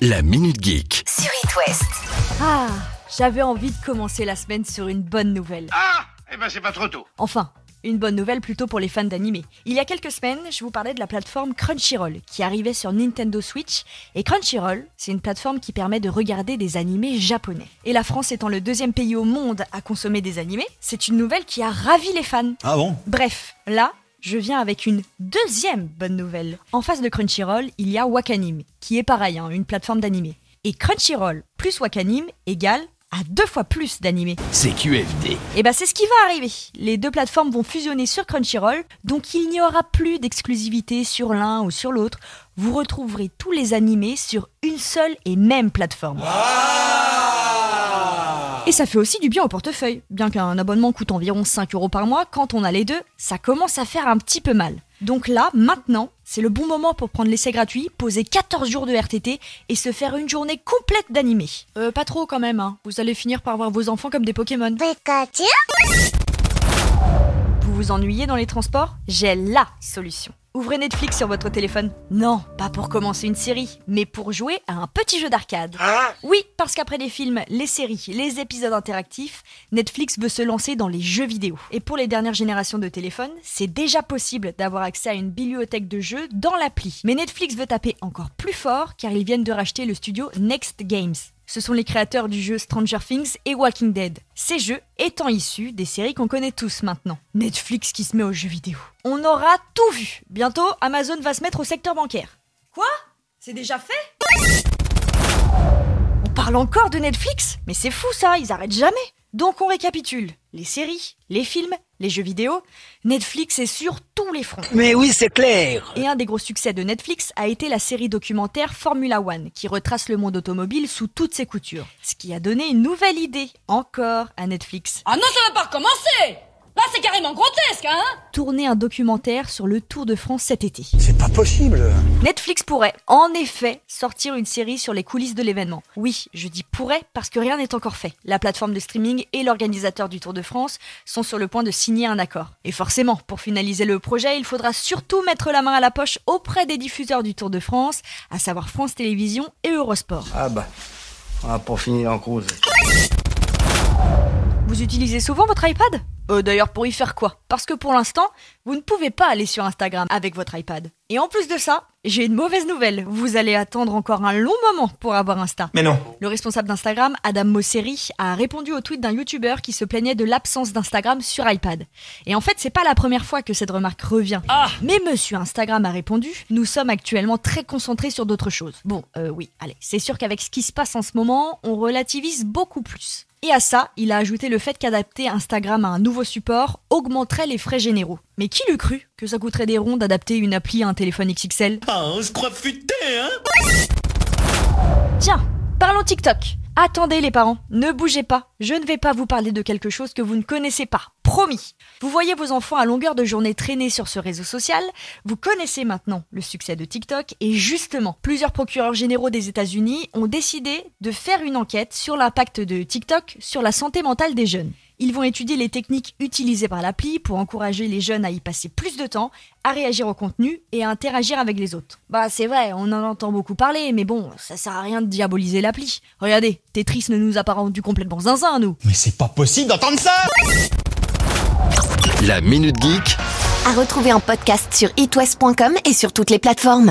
La Minute Geek. sur It West. Ah, j'avais envie de commencer la semaine sur une bonne nouvelle. Ah Eh ben c'est pas trop tôt. Enfin, une bonne nouvelle plutôt pour les fans d'animé. Il y a quelques semaines, je vous parlais de la plateforme Crunchyroll qui arrivait sur Nintendo Switch. Et Crunchyroll, c'est une plateforme qui permet de regarder des animés japonais. Et la France étant le deuxième pays au monde à consommer des animés, c'est une nouvelle qui a ravi les fans. Ah bon? Bref, là, je viens avec une deuxième bonne nouvelle. En face de Crunchyroll, il y a Wakanim, qui est pareil, hein, une plateforme d'animé. Et Crunchyroll plus Wakanim égale à deux fois plus d'animés. C'est QFD. Et bah c'est ce qui va arriver. Les deux plateformes vont fusionner sur Crunchyroll, donc il n'y aura plus d'exclusivité sur l'un ou sur l'autre. Vous retrouverez tous les animés sur une seule et même plateforme. Et ça fait aussi du bien au portefeuille. Bien qu'un abonnement coûte environ 5 euros par mois, quand on a les deux, ça commence à faire un petit peu mal. Donc là, maintenant, c'est le bon moment pour prendre l'essai gratuit, poser 14 jours de RTT et se faire une journée complète d'animé. Euh, pas trop quand même, hein. Vous allez finir par voir vos enfants comme des Pokémon. Vous vous ennuyez dans les transports? J'ai LA solution. Ouvrez Netflix sur votre téléphone. Non, pas pour commencer une série, mais pour jouer à un petit jeu d'arcade. Oui, parce qu'après les films, les séries, les épisodes interactifs, Netflix veut se lancer dans les jeux vidéo. Et pour les dernières générations de téléphones, c'est déjà possible d'avoir accès à une bibliothèque de jeux dans l'appli. Mais Netflix veut taper encore plus fort car ils viennent de racheter le studio Next Games. Ce sont les créateurs du jeu Stranger Things et Walking Dead. Ces jeux étant issus des séries qu'on connaît tous maintenant. Netflix qui se met aux jeux vidéo. On aura tout vu. Bientôt, Amazon va se mettre au secteur bancaire. Quoi? C'est déjà fait? On parle encore de Netflix? Mais c'est fou ça, ils arrêtent jamais. Donc on récapitule. Les séries, les films, les jeux vidéo. Netflix est sur tous les fronts. Mais oui, c'est clair. Et un des gros succès de Netflix a été la série documentaire Formula One, qui retrace le monde automobile sous toutes ses coutures. Ce qui a donné une nouvelle idée, encore, à Netflix. Ah non, ça va pas recommencer Là, c'est carrément grotesque, hein Tourner un documentaire sur le Tour de France cet été. C'est pas possible. Netflix pourrait, en effet, sortir une série sur les coulisses de l'événement. Oui, je dis pourrait parce que rien n'est encore fait. La plateforme de streaming et l'organisateur du Tour de France sont sur le point de signer un accord. Et forcément, pour finaliser le projet, il faudra surtout mettre la main à la poche auprès des diffuseurs du Tour de France, à savoir France Télévisions et Eurosport. Ah bah, on va pour finir en cause. Vous utilisez souvent votre iPad? Euh, D'ailleurs, pour y faire quoi? Parce que pour l'instant, vous ne pouvez pas aller sur Instagram avec votre iPad. Et en plus de ça, j'ai une mauvaise nouvelle. Vous allez attendre encore un long moment pour avoir Insta. Mais non. Le responsable d'Instagram, Adam Mosseri, a répondu au tweet d'un YouTuber qui se plaignait de l'absence d'Instagram sur iPad. Et en fait, c'est pas la première fois que cette remarque revient. Mais monsieur Instagram a répondu Nous sommes actuellement très concentrés sur d'autres choses. Bon, euh, oui, allez, c'est sûr qu'avec ce qui se passe en ce moment, on relativise beaucoup plus. Et à ça, il a ajouté le fait qu'adapter Instagram à un nouveau support augmenterait les frais généraux. Mais qui l'eût cru? Que ça coûterait des ronds d'adapter une appli à un téléphone XXL Ah, on se croit futé, hein Tiens, parlons TikTok. Attendez les parents, ne bougez pas. Je ne vais pas vous parler de quelque chose que vous ne connaissez pas. Promis. Vous voyez vos enfants à longueur de journée traîner sur ce réseau social. Vous connaissez maintenant le succès de TikTok. Et justement, plusieurs procureurs généraux des États-Unis ont décidé de faire une enquête sur l'impact de TikTok sur la santé mentale des jeunes. Ils vont étudier les techniques utilisées par l'appli pour encourager les jeunes à y passer plus de temps, à réagir au contenu et à interagir avec les autres. Bah c'est vrai, on en entend beaucoup parler, mais bon, ça sert à rien de diaboliser l'appli. Regardez, Tetris ne nous a pas rendu complètement zinzin, nous. Mais c'est pas possible d'entendre ça La Minute Geek À retrouver en podcast sur itwest.com et sur toutes les plateformes.